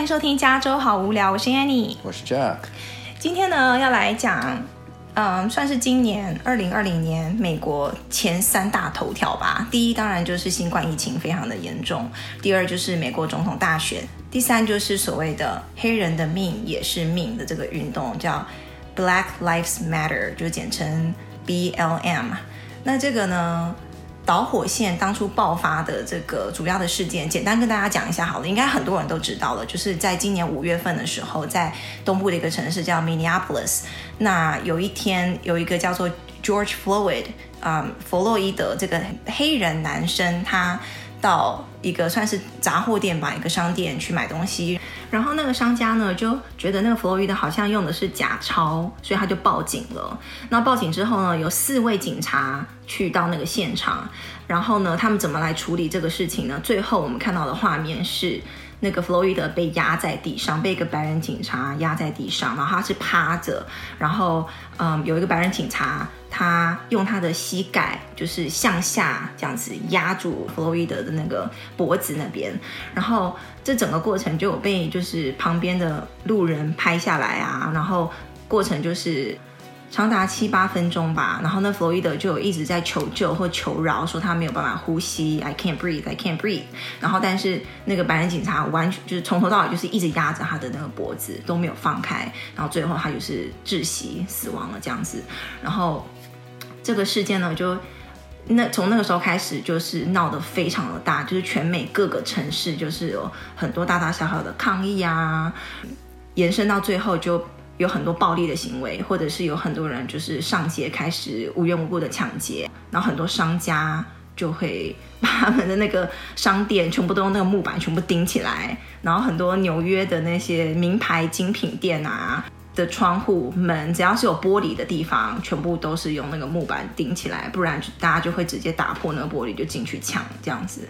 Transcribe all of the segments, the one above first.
欢迎收听加州好无聊，我是 Annie，我是 Jack。今天呢，要来讲，嗯，算是今年二零二零年美国前三大头条吧。第一，当然就是新冠疫情非常的严重；第二，就是美国总统大选；第三，就是所谓的黑人的命也是命的这个运动，叫 Black Lives Matter，就简称 BLM。那这个呢？导火线当初爆发的这个主要的事件，简单跟大家讲一下好了，应该很多人都知道了，就是在今年五月份的时候，在东部的一个城市叫 Minneapolis，那有一天有一个叫做 George Floyd，啊，弗洛伊德这个黑人男生，他到一个算是杂货店吧，一个商店去买东西，然后那个商家呢就觉得那个弗洛伊德好像用的是假钞，所以他就报警了。那报警之后呢，有四位警察去到那个现场，然后呢，他们怎么来处理这个事情呢？最后我们看到的画面是。那个弗洛伊德被压在地上，被一个白人警察压在地上，然后他是趴着，然后嗯，有一个白人警察，他用他的膝盖就是向下这样子压住弗洛伊德的那个脖子那边，然后这整个过程就有被就是旁边的路人拍下来啊，然后过程就是。长达七八分钟吧，然后那弗洛伊德就一直在求救或求饶，说他没有办法呼吸，I can't breathe, I can't breathe。然后但是那个白人警察完全就是从头到尾就是一直压着他的那个脖子都没有放开，然后最后他就是窒息死亡了这样子。然后这个事件呢，就那从那个时候开始就是闹得非常的大，就是全美各个城市就是有很多大大小小的抗议啊，延伸到最后就。有很多暴力的行为，或者是有很多人就是上街开始无缘无故的抢劫，然后很多商家就会把他们的那个商店全部都用那个木板全部钉起来，然后很多纽约的那些名牌精品店啊的窗户门，只要是有玻璃的地方，全部都是用那个木板钉起来，不然大家就会直接打破那个玻璃就进去抢这样子。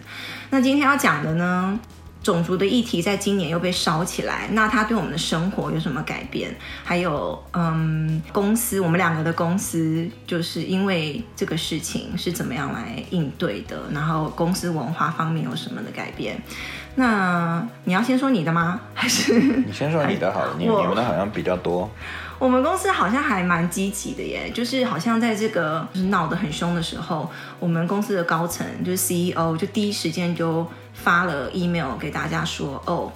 那今天要讲的呢？种族的议题在今年又被烧起来，那它对我们的生活有什么改变？还有，嗯，公司我们两个的公司就是因为这个事情是怎么样来应对的？然后公司文化方面有什么的改变？那你要先说你的吗？还是你先说你的好？你你们的好像比较多。我们公司好像还蛮积极的耶，就是好像在这个就是闹得很凶的时候，我们公司的高层就是 CEO 就第一时间就。发了 email 给大家说，哦，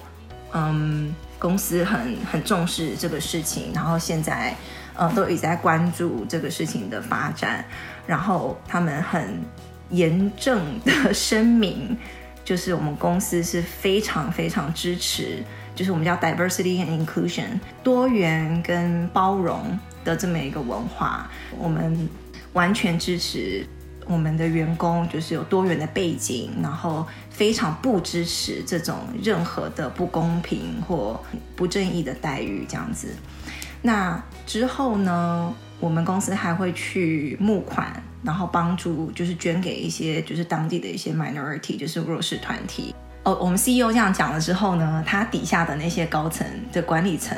嗯，公司很很重视这个事情，然后现在，呃，都一直在关注这个事情的发展，然后他们很严正的声明，就是我们公司是非常非常支持，就是我们叫 diversity and inclusion 多元跟包容的这么一个文化，我们完全支持。我们的员工就是有多元的背景，然后非常不支持这种任何的不公平或不正义的待遇这样子。那之后呢，我们公司还会去募款，然后帮助就是捐给一些就是当地的一些 minority，就是弱势团体。哦，我们 CEO 这样讲了之后呢，他底下的那些高层的管理层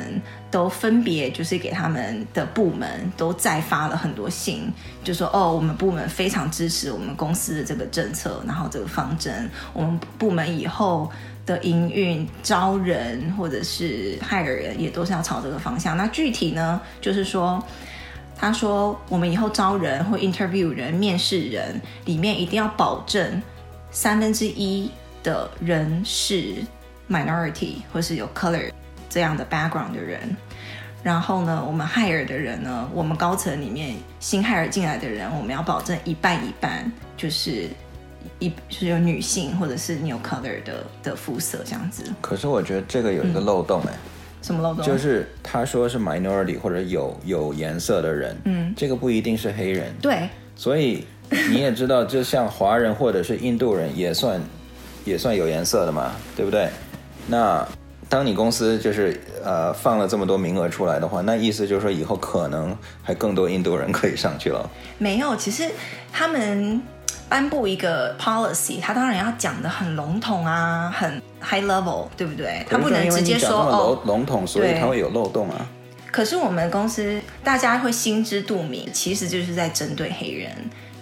都分别就是给他们的部门都再发了很多信，就说哦，我们部门非常支持我们公司的这个政策，然后这个方针，我们部门以后的营运、招人或者是 hire 人也都是要朝这个方向。那具体呢，就是说，他说我们以后招人或 interview 人、面试人里面一定要保证三分之一。的人是 minority 或是有 color 这样的 background 的人，然后呢，我们 hire 的人呢，我们高层里面新 hire 进来的人，我们要保证一半一半，就是一就是有女性或者是你有 color 的的肤色这样子。可是我觉得这个有一个漏洞哎、嗯，什么漏洞？就是他说是 minority 或者有有颜色的人，嗯，这个不一定是黑人，对，所以你也知道，就像华人或者是印度人也算。也算有颜色的嘛，对不对？那当你公司就是呃放了这么多名额出来的话，那意思就是说以后可能还更多印度人可以上去了。没有，其实他们颁布一个 policy，他当然要讲的很笼统啊，很 high level，对不对？他不能直接说哦笼统，所以他会有漏洞啊。可是我们公司大家会心知肚明，其实就是在针对黑人。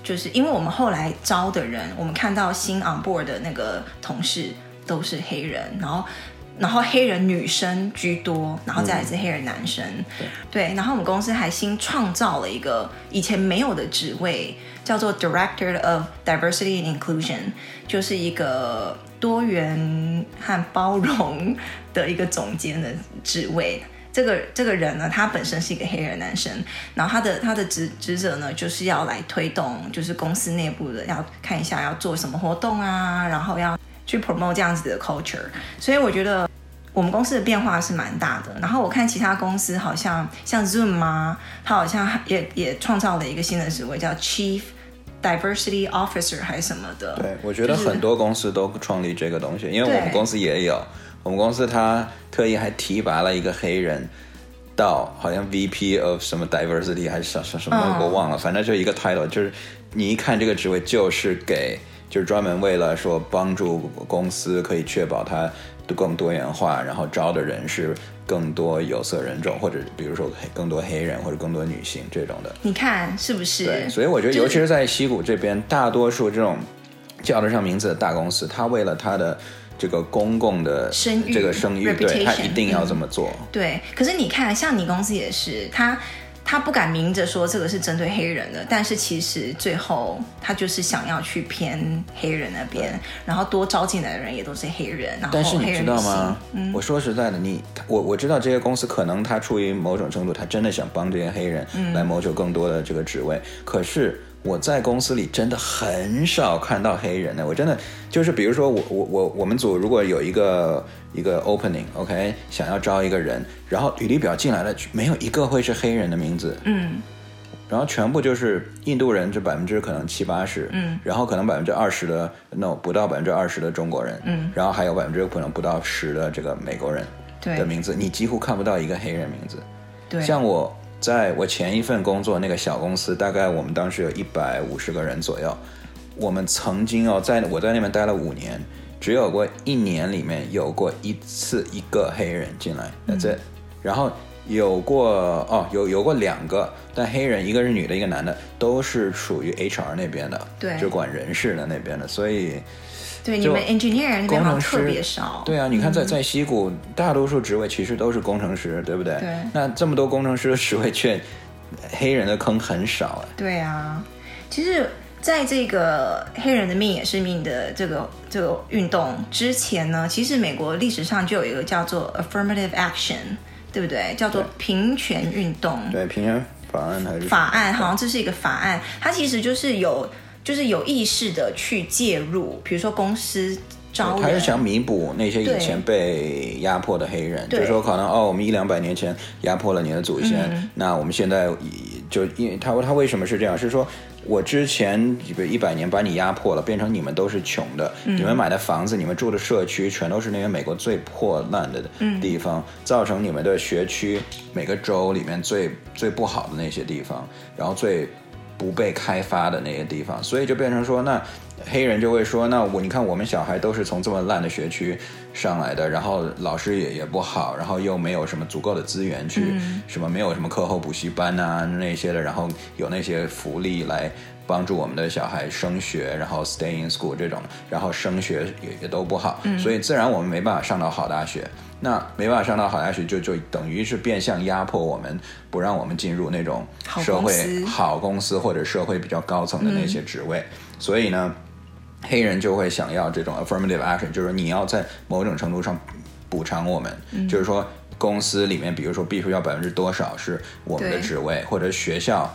就是因为我们后来招的人，我们看到新 on board 的那个同事都是黑人，然后然后黑人女生居多，然后再来是黑人男生。嗯、对，对，然后我们公司还新创造了一个以前没有的职位，叫做 Director of Diversity and Inclusion，就是一个多元和包容的一个总监的职位。这个这个人呢，他本身是一个黑人男生，然后他的他的职职责呢，就是要来推动，就是公司内部的要看一下要做什么活动啊，然后要去 promote 这样子的 culture。所以我觉得我们公司的变化是蛮大的。然后我看其他公司好像像 Zoom 啊，他好像也也创造了一个新的职位叫 Chief Diversity Officer 还是什么的。对，我觉得很多公司都创立这个东西，因为我们公司也有。我们公司他特意还提拔了一个黑人，到好像 VP of 什么 diversity 还是什什什么我忘了，反正就一个 title，就是你一看这个职位就是给，就是专门为了说帮助公司可以确保它更多元化，然后招的人是更多有色人种，或者比如说更多黑人或者更多女性这种的。你看是不是？对，所以我觉得尤其是在西谷这边，大多数这种叫得上名字的大公司，他为了他的。这个公共的声誉，这个声誉，对，他一定要这么做。嗯。对，可是你看，像你公司也是，他他不敢明着说这个是针对黑人的，但是其实最后他就是想要去偏黑人那边，然后多招进来的人也都是黑人。然后但是你知道吗？嗯，我说实在的，你我我知道这些公司可能他出于某种程度，他真的想帮这些黑人来谋求更多的这个职位，嗯，可是。我在公司里真的很少看到黑人的，我真的就是比如说我我我我们组如果有一个一个 opening，OK，想要招一个人，然后履历表进来了，没有一个会是黑人的名字，嗯，然后全部就是印度人，这百分之可能七八十，嗯，然后可能百分之二十的 no 不到百分之二十的中国人，嗯，然后还有百分之可能不到十的这个美国人的名字，你几乎看不到一个黑人名字，对，像我。在我前一份工作那个小公司，大概我们当时有一百五十个人左右。我们曾经哦，在我在那边待了五年，只有过一年里面有过一次一个黑人进来，那这、然后有过哦，有有过两个，但黑人一个是女的，一个男的，都是属于 HR 那边的，对，就管人事的那边的，所以。对，你们 engineer 工程师特别少。对啊，你看在在西谷，大多数职位其实都是工程师，对不对？对。那这么多工程师的职位，却黑人的坑很少哎。对啊，其实在这个黑人的命也是命的这个这个运动之前呢，其实美国历史上就有一个叫做 affirmative action，对不对？叫做平权运动。对，平权法案还是法案？好像这是一个法案，它其实就是有。就是有意识的去介入，比如说公司招人，他是想弥补那些以前被压迫的黑人，就是说可能哦，我们一两百年前压迫了你的祖先，嗯、那我们现在就因为他他为什么是这样？是说我之前比如一百年把你压迫了，变成你们都是穷的，嗯、你们买的房子、你们住的社区全都是那些美国最破烂的地方，嗯、造成你们的学区每个州里面最最不好的那些地方，然后最。不被开发的那些地方，所以就变成说，那黑人就会说，那我你看我们小孩都是从这么烂的学区上来的，然后老师也也不好，然后又没有什么足够的资源去，嗯、什么没有什么课后补习班啊那些的，然后有那些福利来帮助我们的小孩升学，然后 stay in school 这种，然后升学也也都不好，嗯、所以自然我们没办法上到好大学。那没办法上到好大学，就就等于是变相压迫我们，不让我们进入那种社会好公司或者社会比较高层的那些职位。嗯、所以呢，黑人就会想要这种 affirmative action，就是你要在某种程度上补偿我们，嗯、就是说公司里面，比如说必须要百分之多少是我们的职位，或者学校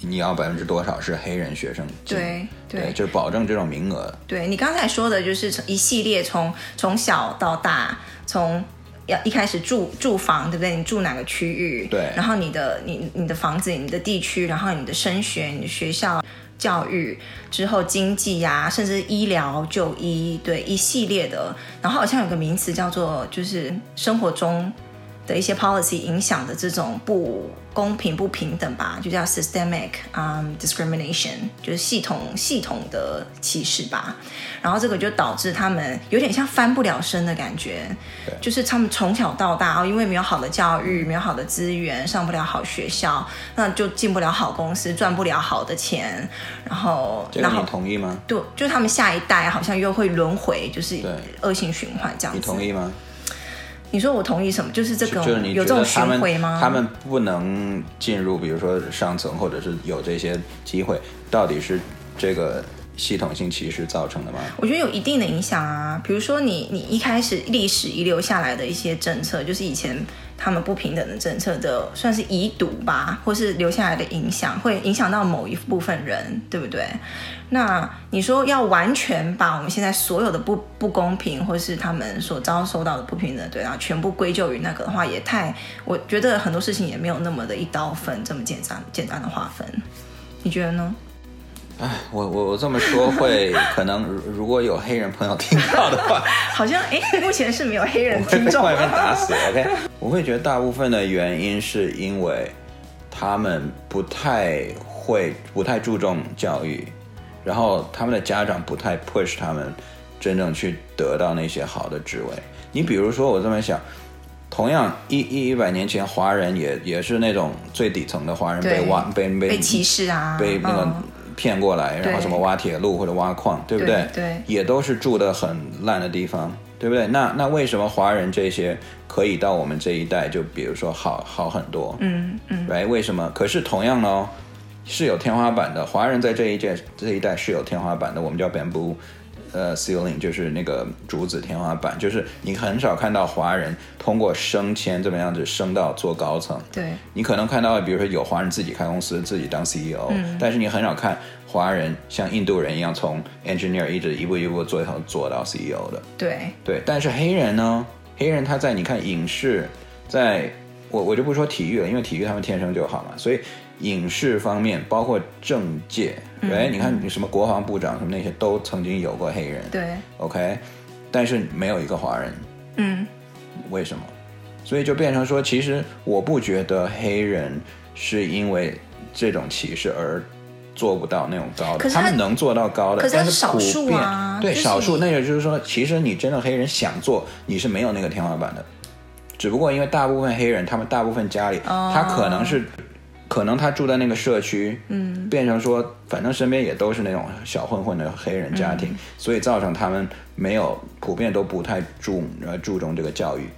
你要百分之多少是黑人学生，对对，对，就是保证这种名额。对，你刚才说的就是一系列从从小到大从。要一开始住住房，对不对？你住哪个区域？对。然后你的你你的房子、你的地区，然后你的升学、你的学校、教育之后经济呀、甚至医疗就医，对一系列的。然后好像有个名词叫做，就是生活中的一些 policy 影响的这种不公平、不平等吧，就叫 systemic um discrimination，就是系统系统的歧视吧。然后这个就导致他们有点像翻不了身的感觉，就是他们从小到大哦，因为没有好的教育，没有好的资源，上不了好学校，那就进不了好公司，赚不了好的钱。然后，然后你同意吗？对，就他们下一代好像又会轮回，就是恶性循环这样子。你同意吗？你说我同意什么？就是这个，就是你有这种巡回吗？他们不能进入，比如说上层，或者是有这些机会，到底是这个系统性歧视造成的吗？我觉得有一定的影响啊。比如说你你一开始历史遗留下来的一些政策，就是以前。他们不平等的政策的算是遗毒吧，或是留下来的影响，会影响到某一部分人，对不对？那你说要完全把我们现在所有的不不公平，或是他们所遭受到的不平等对啊，全部归咎于那个的话，也太……我觉得很多事情也没有那么的一刀分这么简单简单的划分，你觉得呢？哎，我我我这么说会 可能，如果有黑人朋友听到的话，好像哎，目前是没有黑人听众，外面打死。OK，我会觉得大部分的原因是因为他们不太会，不太注重教育，然后他们的家长不太 push 他们真正去得到那些好的职位。你比如说，我这么想，同样一一一百年前，华人也也是那种最底层的华人被挖被被被歧视啊，被那个。嗯骗过来，然后什么挖铁路或者挖矿，对，不对？对，也都是住的很烂的地方，对不对？那那为什么华人这些可以到我们这一代，就比如说好好很多？嗯嗯，来，为什么？可是同样呢，是有天花板的。华人在这一届这一代是有天花板的，我们叫 bamboo。呃，ceiling 就是那个竹子天花板，就是你很少看到华人通过升迁这么样子升到做高层。对，你可能看到，比如说有华人自己开公司，自己当 CEO，嗯，但是你很少看华人像印度人一样从 engineer 一直一步一步做到做到 CEO 的。对，对，但是黑人呢？黑人他在你看影视，在我我就不说体育了，因为体育他们天生就好嘛，所以。影视方面，包括政界，对、嗯，你看你什么国防部长什么那些，都曾经有过黑人，对，OK，但是没有一个华人，嗯，为什么？所以就变成说，其实我不觉得黑人是因为这种歧视而做不到那种高的，他，他们能做到高的，可是但是少数啊，对，就是、少数，那也就是说，其实你真的黑人想做，你是没有那个天花板的，只不过因为大部分黑人，他们大部分家里，哦、他可能是。可能他住在那个社区，嗯，变成说，反正身边也都是那种小混混的黑人家庭，嗯，所以造成他们没有普遍都不太注呃注重这个教育，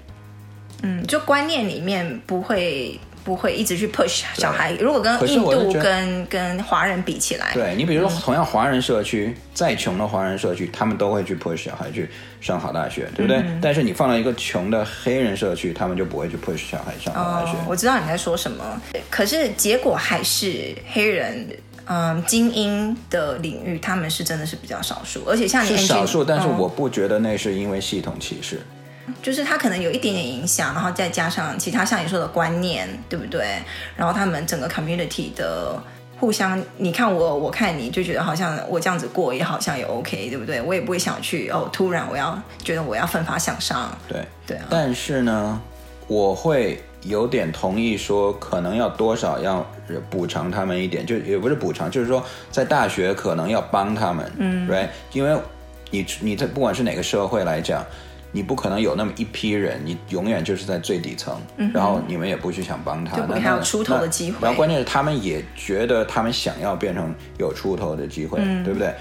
嗯，就观念里面不会。不会一直去 push 小孩。如果跟印度跟跟华人比起来，对你比如说同样华人社区，嗯、再穷的华人社区，他们都会去 push 小孩去上好大学，对不对？嗯、但是你放到一个穷的黑人社区，他们就不会去 push 小孩上好大学。哦。我知道你在说什么，可是结果还是黑人，嗯，精英的领域他们是真的是比较少数，而且像你是少数，但是我不觉得那是因为系统歧视。就是他可能有一点点影响，然后再加上其他像你说的观念，对不对？然后他们整个 community 的互相，你看我，我看你，就觉得好像我这样子过也好像也 OK，对不对？我也不会想去哦，突然我要觉得我要奋发向上。对对啊。但是呢，我会有点同意说，可能要多少要补偿他们一点，就也不是补偿，就是说在大学可能要帮他们，嗯，right？因为你你在不管是哪个社会来讲。你不可能有那么一批人，你永远就是在最底层，嗯、然后你们也不去想帮他，就没有出头的机会。然后关键是他们也觉得他们想要变成有出头的机会，嗯、对不对？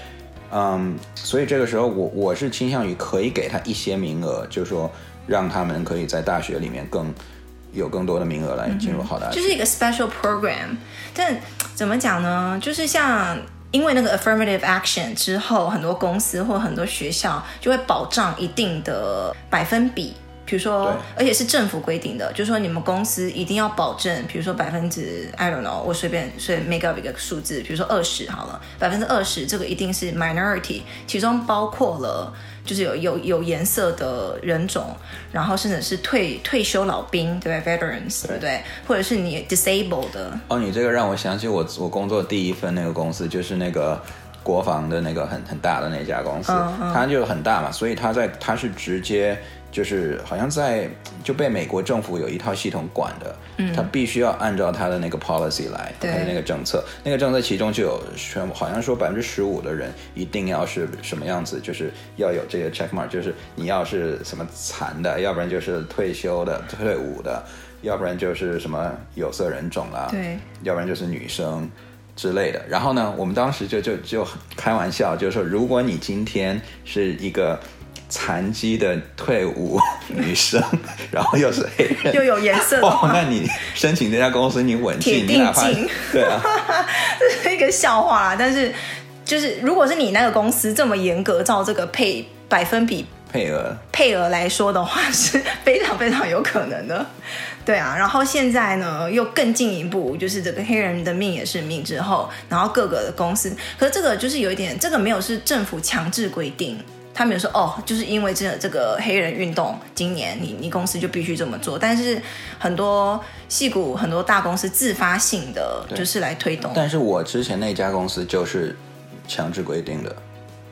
嗯，所以这个时候我我是倾向于可以给他一些名额，就是说让他们可以在大学里面更有更多的名额来进入好大学，就是一个 special program。但怎么讲呢？就是像。因为那个 affirmative action 之后，很多公司或很多学校就会保障一定的百分比，比如说，而且是政府规定的，就是说你们公司一定要保证，比如说百分之 I don't know，我随便随便 make up 一个数字，比如说二十好了，百分之二十这个一定是 minority，其中包括了。就是有有有颜色的人种，然后甚至是退退休老兵，对不对？Veterans，对不对？或者是你 disabled 的。哦，你这个让我想起我我工作第一份那个公司，就是那个国防的那个很很大的那家公司，它就很大嘛，所以它在它是直接。就是好像在就被美国政府有一套系统管的，嗯，他必须要按照他的那个 policy 来，他的那个政策，那个政策其中就有全好像说百分之十五的人一定要是什么样子，就是要有这个 check mark，就是你要是什么残的，要不然就是退休的、退伍的，要不然就是什么有色人种啊，对，要不然就是女生之类的。然后呢，我们当时就就就开玩笑，就是说，如果你今天是一个。残疾的退伍女生，然后又是黑人，又有颜色的，哦，那你申请这家公司，你稳进，铁定进，对啊，这是一个笑话啦。但是，就是如果是你那个公司这么严格，照这个配百分比配额配额来说的话，是非常非常有可能的。对啊，然后现在呢，又更进一步，就是这个黑人的命也是命之后，然后各个的公司，可是这个就是有一点，这个没有是政府强制规定。他们有说哦，就是因为这这个黑人运动，今年你你公司就必须这么做。但是很多戏骨很多大公司自发性的就是来推动。但是我之前那家公司就是强制规定的。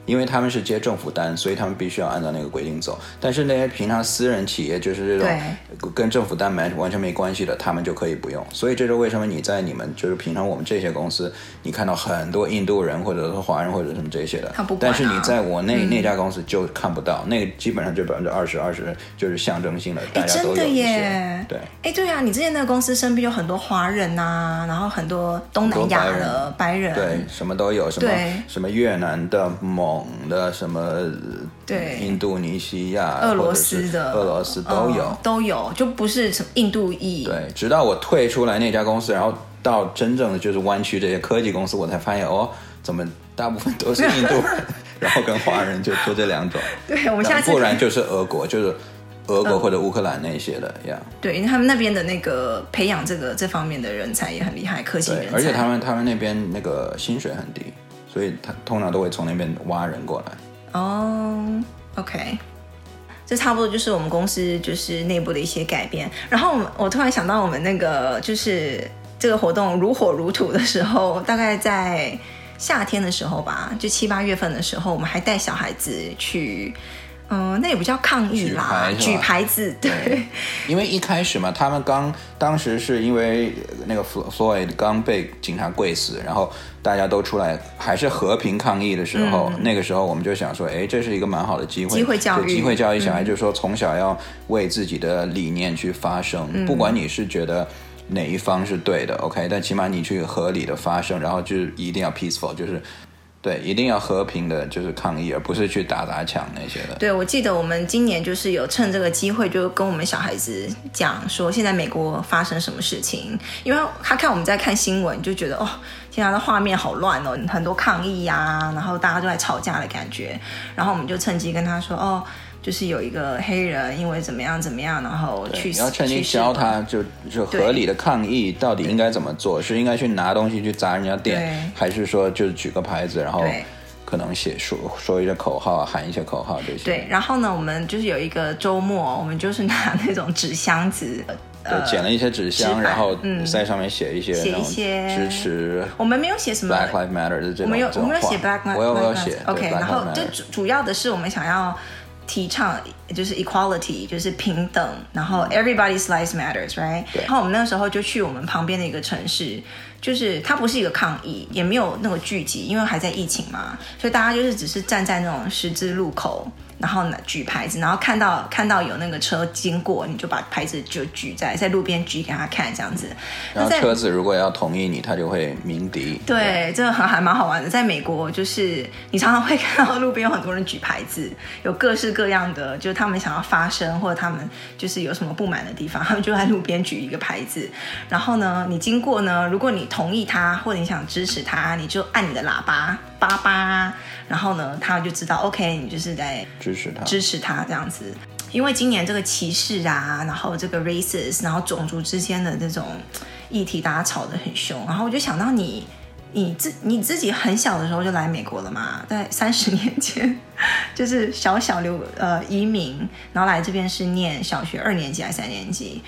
因为他们是接政府单，所以他们必须要按照那个规定走。但是那些平常私人企业，就是这种跟政府单没完全没关系的，他们就可以不用。所以这是为什么你在你们就是平常我们这些公司，你看到很多印度人或者是华人或者什么这些的，但是你在我那、嗯、那家公司就看不到，那个基本上就百分之二十二十就是象征性的，大家都有一些。真的耶。对。哎，对啊，你之前那个公司身边有很多华人啊，然后很多东南亚的白人，白人，对，什么都有，什么什么越南的蒙。的什么？对，印度尼西亚、俄罗斯的、俄罗斯都有、嗯，都有，就不是什么印度裔。对，直到我退出来那家公司，然后到真正的就是湾区这些科技公司，我才发现哦，怎么大部分都是印度人，然后跟华人就就这两种。对，我们下次不然就是俄国，就是俄国或者乌克兰那些的呀。嗯、对，因为他们那边的那个培养这个这方面的人才也很厉害，科技人才。而且他们他们那边那个薪水很低。所以他通常都会从那边挖人过来。哦、，OK，这差不多就是我们公司就是内部的一些改变。然后我突然想到，我们那个就是这个活动如火如荼的时候，大概在夏天的时候吧，就七八月份的时候，我们还带小孩子去。嗯，那也不叫抗议啦，举牌，子，对。对，因为一开始嘛，他们刚当时是因为那个 Floyd 刚被警察跪死，然后大家都出来还是和平抗议的时候，嗯，那个时候我们就想说，哎，这是一个蛮好的机会，机会教育，机会教育小孩，嗯，就是说从小要为自己的理念去发声，嗯，不管你是觉得哪一方是对的，OK，但起码你去合理的发声，然后就一定要 peaceful，就是。对，一定要和平的，就是抗议，而不是去打砸抢那些的。对，我记得我们今年就是有趁这个机会，就跟我们小孩子讲说，现在美国发生什么事情，因为他看我们在看新闻，就觉得哦，现在的画面好乱哦，很多抗议呀、然后大家都在吵架的感觉，然后我们就趁机跟他说哦。就是有一个黑人，因为怎么样怎么样，然后去死。你要趁机教他就就合理的抗议到底应该怎么做？是应该去拿东西去砸人家店，还是说就举个牌子，然后可能写说说一些口号，喊一些口号这些？对。然后呢，我们就是有一个周末，我们就是拿那种纸箱子，对，捡了一些纸箱，然后在上面写一些写一些支持。我们没有写什么 Black Lives Matter 的这种，我们有我们有写 Black Lives Matter，我有写 OK。然后就主主要的是我们想要。提倡就是 equality，就是平等，然后 everybody's lives matters，right？然后我们那个时候就去我们旁边的一个城市，就是它不是一个抗议，也没有那个聚集，因为还在疫情嘛，所以大家就是只是站在那种十字路口。然后呢，举牌子，然后看到看到有那个车经过，你就把牌子就举在在路边举给他看，这样子。然后车子如果要同意你，他就会鸣笛。对，对这个还还蛮好玩的。在美国，就是你常常会看到路边有很多人举牌子，有各式各样的，就是他们想要发声，或者他们就是有什么不满的地方，他们就在路边举一个牌子。然后呢，你经过呢，如果你同意他，或者你想支持他，你就按你的喇叭，叭叭。然后呢，他就知道，OK，你就是在支持他，支持他这样子。因为今年这个歧视啊，然后这个 racist，然后种族之间的这种议题，大家吵得很凶。然后我就想到你，你自你自己很小的时候就来美国了嘛，在三十年前，就是小小留呃移民，然后来这边是念小学二年级还是三年级？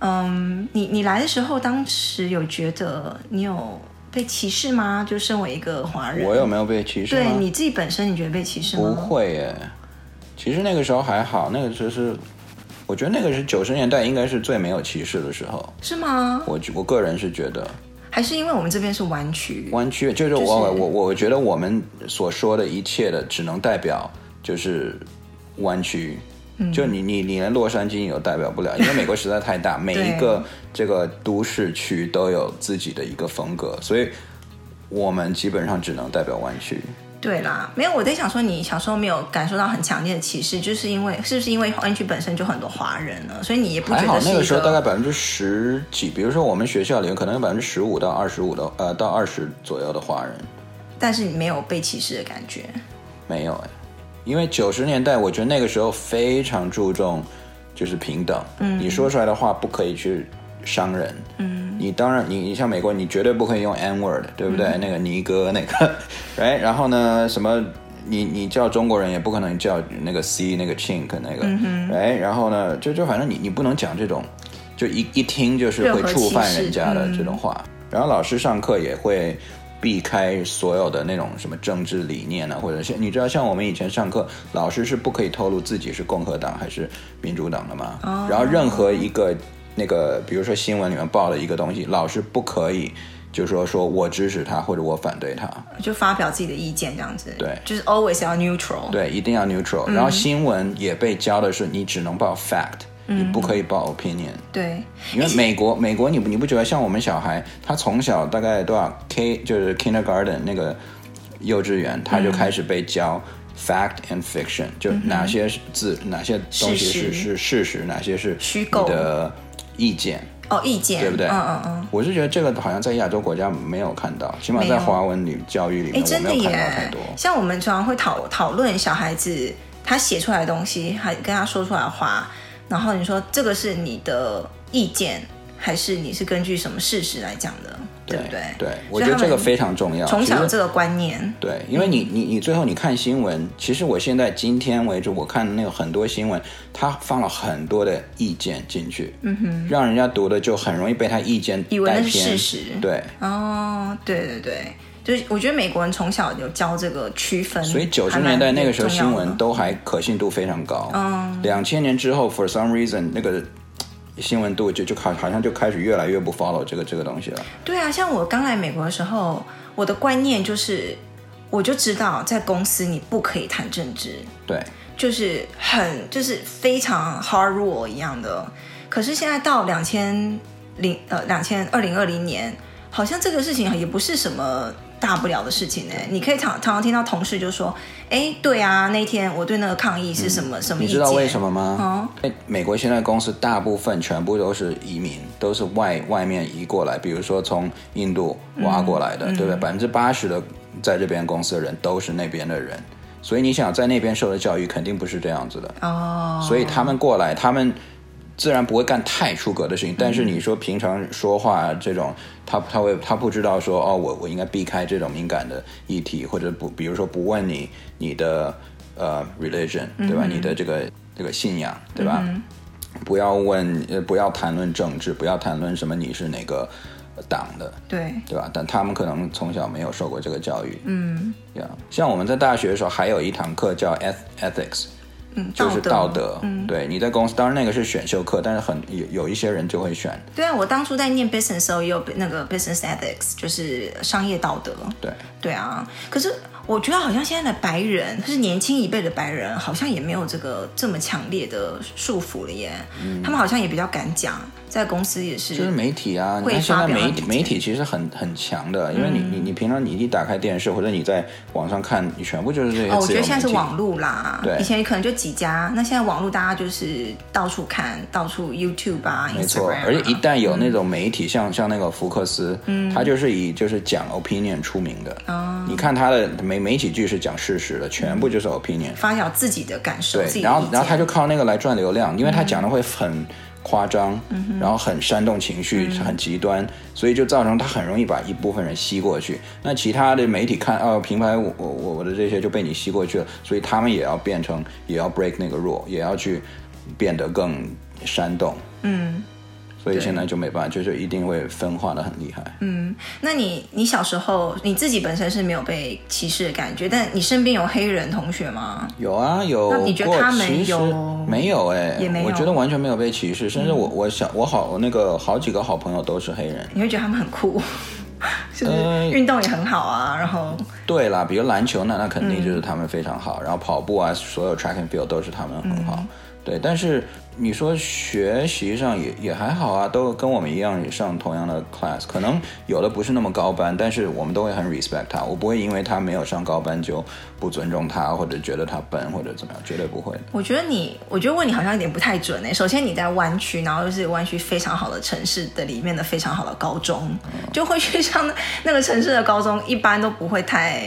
嗯，你你来的时候，当时有觉得你有？被歧视吗？就身为一个华人，我有没有被歧视？对你自己本身，你觉得被歧视吗？不会耶，其实那个时候还好，那个时候是，我觉得那个是九十年代，应该是最没有歧视的时候。是吗？我我个人是觉得，还是因为我们这边是湾区，湾区就是我、就是、我我我觉得我们所说的一切的，只能代表就是湾区。就你你你连洛杉矶你都代表不了，因为美国实在太大，每一个这个都市区都有自己的一个风格，所以我们基本上只能代表湾区。对啦，没有，我在想说，你小时候没有感受到很强烈的歧视，就是因为是不是因为湾区本身就很多华人呢？所以你也不觉得还好，那个时候大概百分之十几，比如说我们学校里面可能有百分之十五到二十五的呃到二十左右的华人，但是你没有被歧视的感觉？没有哎，因为九十年代我觉得那个时候非常注重就是平等，嗯，你说出来的话不可以去伤人，嗯。你当然，你你像美国，你绝对不可以用 N word，对不对？嗯、那个尼哥那个，right？然后呢，什么你你叫中国人也不可能叫那个 C 那个 chink 那个、嗯、，right？然后呢，就就反正你你不能讲这种，就一一听就是会触犯人家的这种话。嗯、然后老师上课也会避开所有的那种什么政治理念啊，或者是你知道，像我们以前上课，老师是不可以透露自己是共和党还是民主党的嘛。哦、然后任何一个。那个，比如说新闻里面报了一个东西，老师不可以就说说我支持他或者我反对他，就发表自己的意见这样子。对，就是 always 要 neutral。对，一定要 neutral。嗯、然后新闻也被教的是，你只能报 fact，、嗯、你不可以报 opinion。对，因为美国，美国你不你不觉得像我们小孩，他从小大概多少 K 就是 kindergarten 那个幼稚园，他就开始被教 fact and fiction，、嗯、就哪些字、哪些东西是是事实，哪些是虚构的。意见哦，意见对不对？嗯嗯嗯。我是觉得这个好像在亚洲国家没有看到，起码在华文里教育里面，我没有看到太多。像我们常常会讨讨论小孩子他写出来的东西，还跟他说出来的话，然后你说这个是你的意见，还是你是根据什么事实来讲的？对不对？对，我觉得这个非常重要。从小这个观念，对，因为你你你最后你看新闻，其实我现在今天为止，我看那个很多新闻，他放了很多的意见进去，嗯哼，让人家读的就很容易被他意见以为那是事实，对，哦，对对对，就是我觉得美国人从小有教这个区分，所以九十年代那个时候新闻都还可信度非常高，嗯，两千年之后，for some reason 那个。新闻度就就好好像就开始越来越不 follow 这个这个东西了。对啊，像我刚来美国的时候，我的观念就是，我就知道在公司你不可以谈政治，对，就是很就是非常 hard rule 一样的。可是现在到两千零呃两千二零二零年，好像这个事情也不是什么。大不了的事情呢，你可以常常常听到同事就说：“哎，对啊，那天我对那个抗议是什么、嗯、什么意见？”你知道为什么吗？哦嗯，美国现在公司大部分全部都是移民，都是外外面移过来，比如说从印度挖过来的，嗯、对不对？百分之八十的在这边公司的人都是那边的人，所以你想在那边受的教育肯定不是这样子的哦。所以他们过来，他们。自然不会干太出格的事情，但是你说平常说话这种，他他会他不知道说哦，我我应该避开这种敏感的议题，或者不，比如说不问你你的呃 religion 对吧？嗯、你的这个这个信仰对吧？嗯、不要问呃不要谈论政治，不要谈论什么你是哪个党的，对对吧？但他们可能从小没有受过这个教育，嗯，这样像我们在大学的时候还有一堂课叫 ethics。嗯，就是道德，嗯，对，你在公司，当然那个是选修课，但是很有有一些人就会选。对啊，我当初在念 business 的时候也有那个 business ethics，就是商业道德。对，对啊，可是。我觉得好像现在的白人，就是年轻一辈的白人，好像也没有这个这么强烈的束缚了耶。嗯、他们好像也比较敢讲，在公司也是。就是媒体啊，你看现在媒体媒体其实很很强的，因为你你你平常你一打开电视或者你在网上看，你全部就是这些。哦，我觉得现在是网络啦。对。以前可能就几家，那现在网络大家就是到处看，到处 YouTube 啊，没错。而且一旦有那种媒体，嗯、像像那个福克斯，嗯，他就是以就是讲 opinion 出名的。哦。你看他的媒。媒体剧是讲事实的，全部就是 opinion，发表自己的感受。对，然后然后他就靠那个来赚流量，因为他讲的会很夸张，嗯、然后很煽动情绪，嗯、很极端，所以就造成他很容易把一部分人吸过去。那其他的媒体看，哦，平台我我我的这些就被你吸过去了，所以他们也要变成，也要 break 那个 rule，也要去变得更煽动。嗯。所以现在就没办法，对就是一定会分化的很厉害。嗯，那你你小时候你自己本身是没有被歧视的感觉，但你身边有黑人同学吗？有啊，有。那你觉得他们有？没有哎、欸，也没有。我觉得完全没有被歧视，甚至我我想我好那个好几个好朋友都是黑人。你会觉得他们很酷，是不是？运动也很好啊，然后。对啦，比如篮球那那肯定就是他们非常好，嗯、然后跑步啊，所有 track and field 都是他们很好。嗯对，但是。你说学习上也也还好啊，都跟我们一样也上同样的 class，可能有的不是那么高班，但是我们都会很 respect 他，我不会因为他没有上高班就不尊重他，或者觉得他笨或者怎么样，绝对不会。我觉得你，我觉得问你好像有点不太准诶。首先你在湾区，然后又是湾区非常好的城市的里面的非常好的高中，嗯、就会去上那个城市的高中，一般都不会太，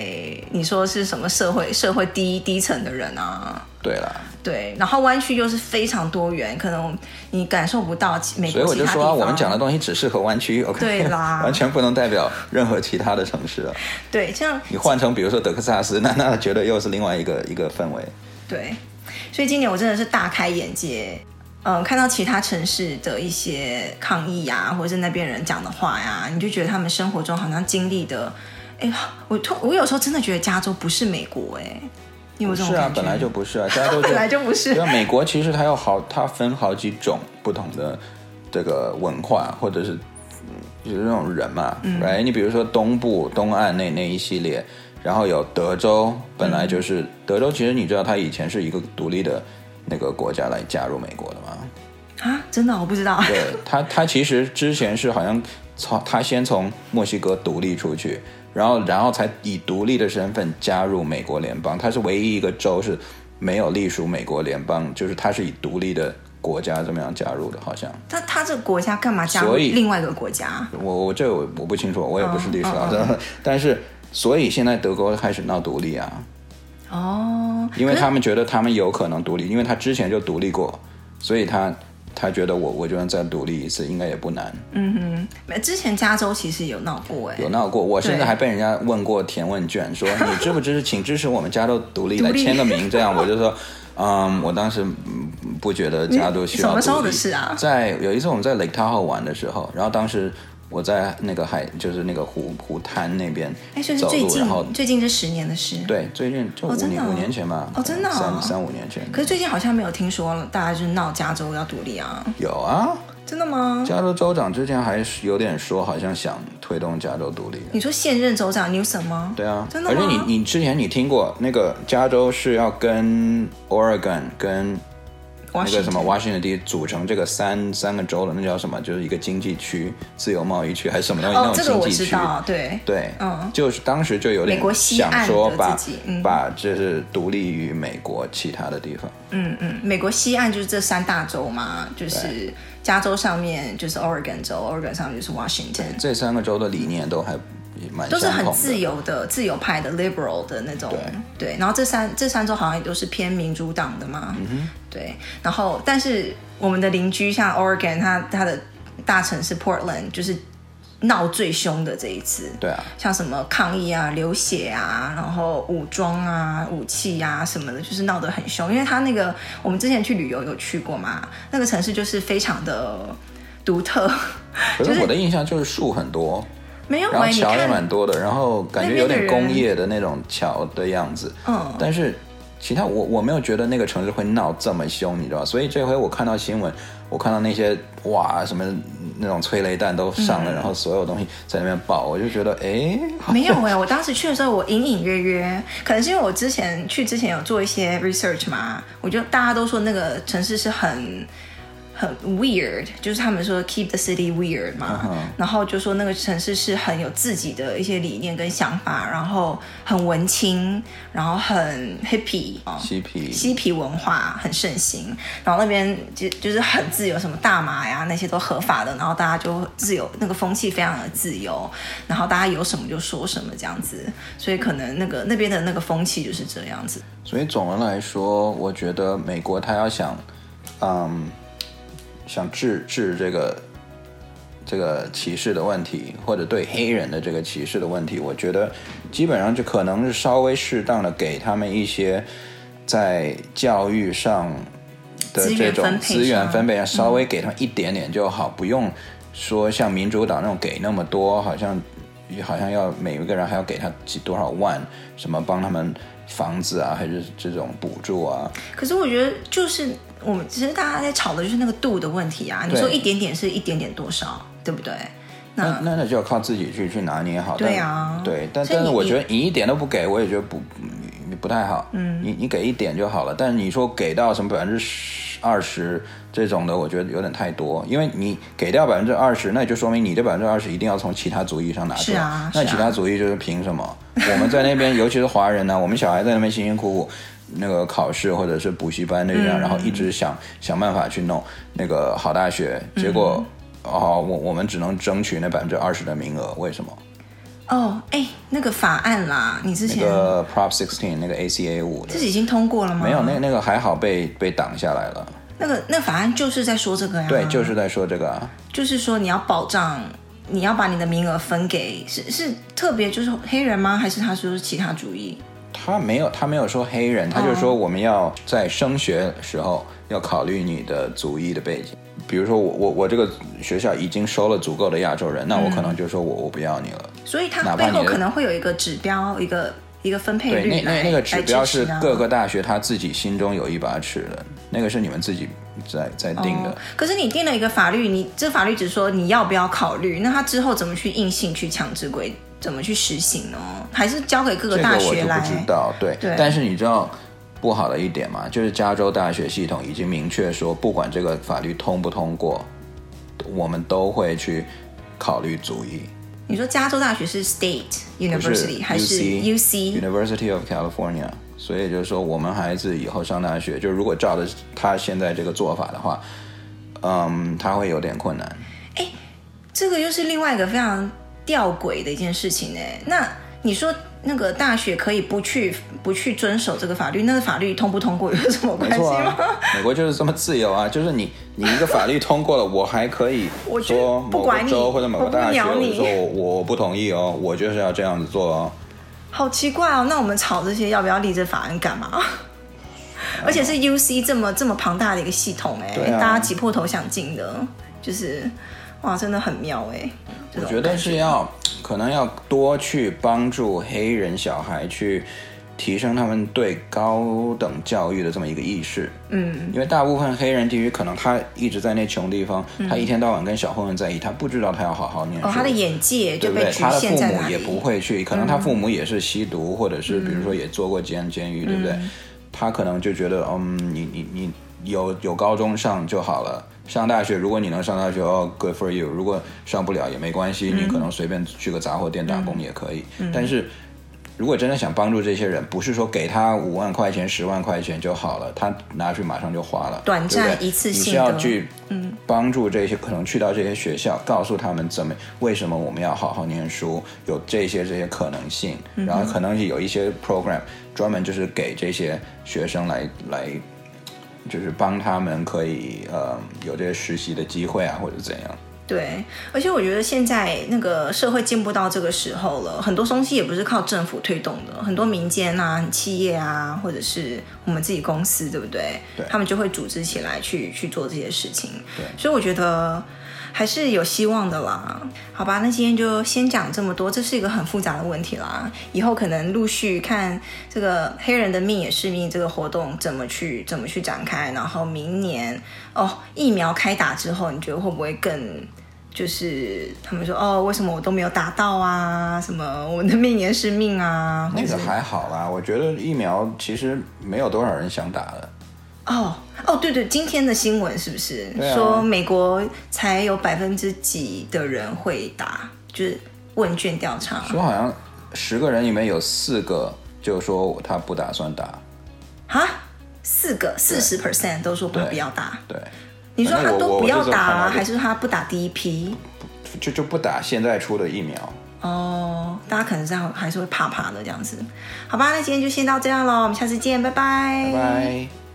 你说是什么社会社会低低层的人啊？对了。对，然后湾区又是非常多元，可能你感受不到。所以我就说，我们讲的东西只适合湾区，OK？对啦，完全不能代表任何其他的城市啊。对，这样你换成比如说德克萨斯，那那绝对又是另外一个一个氛围。对，所以今年我真的是大开眼界，嗯，看到其他城市的一些抗议呀，或者是那边人讲的话呀，你就觉得他们生活中好像经历的，哎，我突我有时候真的觉得加州不是美国，哎。不是啊，本来就不是啊，加州 本来就不是。对啊，美国其实它有好，它分好几种不同的这个文化，或者是就是那种人嘛，嗯，right？你比如说东部、东岸那那一系列，然后有德州，本来就是、嗯、德州，其实你知道它以前是一个独立的那个国家来加入美国的吗？啊，真的我不知道。对，它，它其实之前是好像从它先从墨西哥独立出去。然后，然后才以独立的身份加入美国联邦。它是唯一一个州是没有隶属美国联邦，就是它是以独立的国家这么样加入的，好像。那它这个国家干嘛加入另外一个国家？我我这我我不清楚，我也不是历史老师。Oh, oh, oh. 但是，所以现在德国开始闹独立啊。哦。因为他们觉得他们有可能独立，因为他之前就独立过，所以他。他觉得我我就算再独立一次，应该也不难。嗯哼，之前加州其实有闹过哎，有闹过。我甚至还被人家问过填问卷，说你支不支持，请支持我们加州独立，来签个名，这样我就说，嗯，我当时不觉得加州需要。什么时候的事啊？在有一次我们在 Lake Tahoe 玩的时候，然后当时。我在那个海，就是那个湖湖滩那边走路，然后最近这十年的事。对，最近就五年、哦哦、五年前吧。哦，真的、哦。三三五年前。可是最近好像没有听说了，大家就是闹加州要独立啊。有啊。真的吗？加州州长之前还是有点说，好像想推动加州独立。你说现任州长 Newsom 吗？对啊。真的吗？而且你你之前你听过那个加州是要跟 Oregon 跟。那个什么，Washington D 组成这个三三个州的，那叫什么？就是一个经济区、自由贸易区还是什么东西？哦，那种经济区，这个我知道，对对，嗯，就是当时就有点想说把把就是独立于美国其他的地方。嗯嗯，美国西岸就是这三大洲嘛，就是加州上面就是 Oregon 州，Oregon 上面就是 Washington。这三个州的理念都还。都是很自由的、自由派的 liberal 的那种，对。对然后这三这三州好像也都是偏民主党的嘛，嗯哼，对。然后，但是我们的邻居像 Oregon，它它的大城市 Portland 就是闹最凶的这一次，对啊。像什么抗议啊、流血啊，然后武装啊、武器啊什么的，就是闹得很凶。因为它那个我们之前去旅游有去过嘛，那个城市就是非常的独特。可是 我的印象就是树很多。没有，然后桥也蛮多的，然后感觉有点工业的那种桥的样子。嗯，但是其他我我没有觉得那个城市会闹这么凶，你知道吧？所以这回我看到新闻，我看到那些哇什么那种催泪弹都上了，嗯、然后所有东西在那边爆，我就觉得哎，没有哎，我当时去的时候我隐隐约约，可能是因为我之前去之前有做一些 research 嘛，我就大家都说那个城市是很。很 weird，就是他们说 keep the city weird 嘛，uh huh. 然后就说那个城市是很有自己的一些理念跟想法，然后很文青，然后很 hippie，嬉皮，嬉皮文化很盛行，然后那边就就是很自由，什么大麻呀那些都合法的，然后大家就自由，那个风气非常的自由，然后大家有什么就说什么这样子，所以可能那个那边的那个风气就是这样子。所以总的来说，我觉得美国他要想，嗯。想治治这个这个歧视的问题，或者对黑人的这个歧视的问题，我觉得基本上就可能是稍微适当的给他们一些在教育上的这种资源分配上，稍微给他们一点点就好，不用说像民主党那种给那么多，好像好像要每一个人还要给他几多少万，什么帮他们房子啊，还是这种补助啊。可是我觉得就是。我们其实大家在吵的就是那个度的问题啊！你说一点点是一点点多少，对不对？那那那就要靠自己去去拿捏好。对啊，对，但但是我觉得你一点都不给，我也觉得不不太好。嗯，你你给一点就好了，但是你说给到什么百分之十二十这种的，我觉得有点太多。因为你给掉百分之二十，那就说明你的百分之二十一定要从其他族裔上拿出来。是啊，那其他族裔就是凭什么？啊、我们在那边，尤其是华人呢、啊，我们小孩在那边辛辛苦苦那个考试或者是补习班那样，嗯、然后一直想想办法去弄那个好大学，结果、嗯、哦，我我们只能争取那百分之二十的名额，为什么？哦，哎，那个法案啦，你之前那个 Prop Sixteen 那个 ACA 五，这是已经通过了吗？没有，那那个还好被被挡下来了。那个那法案就是在说这个呀。对，就是在说这个啊。就是说你要保障，你要把你的名额分给是是特别就是黑人吗？还是他说是其他族裔？他没有，他没有说黑人，他就说我们要在升学时候要考虑你的族裔的背景。比如说我我我这个学校已经收了足够的亚洲人，那我可能就说我我不要你了。所以它背后可能会有一个指标，一个一个分配率。对，那那那个指标是各个大学他自己心中有一把尺的，那个是你们自己在在定的。可是你定了一个法律，你这法律只说你要不要考虑，那他之后怎么去硬性去强制规，怎么去实行呢？还是交给各个大学来？这个我就不知道。对，对。但是你知道。不好的一点嘛，就是加州大学系统已经明确说，不管这个法律通不通过，我们都会去考虑族裔。你说加州大学是 State University 是还是 UC University of California？所以就是说，我们孩子以后上大学，就如果照着他现在这个做法的话，嗯，他会有点困难。哎，这个又是另外一个非常吊诡的一件事情呢。那你说？那个大学可以不去不去遵守这个法律，那个法律通不通过 有什么关系吗？啊、美国就是这么自由啊！就是你你一个法律通过了，我还可以说某个州或者某个大学，我说我我不同意哦，我就是要这样子做哦。好奇怪哦！那我们吵这些要不要立这法案干嘛？而且是 UC 这么这么庞大的一个系统哎，啊、大家挤破头想进的，就是哇，真的很妙哎。我觉得是要。可能要多去帮助黑人小孩去提升他们对高等教育的这么一个意识。嗯，因为大部分黑人地区可能他一直在那穷地方，嗯、他一天到晚跟小混混在一起，他不知道他要好好念书。哦，他的眼界就被局限在？对不对？他的父母也不会去，可能他父母也是吸毒，嗯、或者是比如说也做过监监狱，对不对？嗯、他可能就觉得，嗯，你你你有有高中上就好了。上大学，如果你能上大学，哦，good for you。如果上不了也没关系，嗯、你可能随便去个杂货店打工也可以。嗯、但是，如果真的想帮助这些人，不是说给他五万块钱、十万块钱就好了，他拿去马上就花了，短暂一次性。你是要去嗯帮助这些、嗯、可能去到这些学校，告诉他们怎么、为什么我们要好好念书，有这些这些可能性，嗯、然后可能有一些 program 专门就是给这些学生来来。就是帮他们可以呃有这些实习的机会啊，或者怎样。对，而且我觉得现在那个社会进步到这个时候了，很多东西也不是靠政府推动的，很多民间啊、企业啊，或者是我们自己公司，对不对？对，他们就会组织起来去去做这些事情。对，所以我觉得。还是有希望的啦，好吧，那今天就先讲这么多，这是一个很复杂的问题啦，以后可能陆续看这个黑人的命也是命这个活动怎么去怎么去展开，然后明年哦疫苗开打之后，你觉得会不会更就是他们说哦为什么我都没有打到啊？什么我的命也是命啊？那个还好啦，我觉得疫苗其实没有多少人想打的。哦哦，对对，今天的新闻是不是、啊、说美国才有百分之几的人会打？就是问卷调查说好像十个人里面有四个就说他不打算打。哈，四个四十 percent 都说不不要打。对，对你说他都不要打啊，还是他不打第一批？就就不打现在出的疫苗。哦，大家可能这样还是会怕怕的这样子。好吧，那今天就先到这样喽，我们下次见，拜拜。拜拜。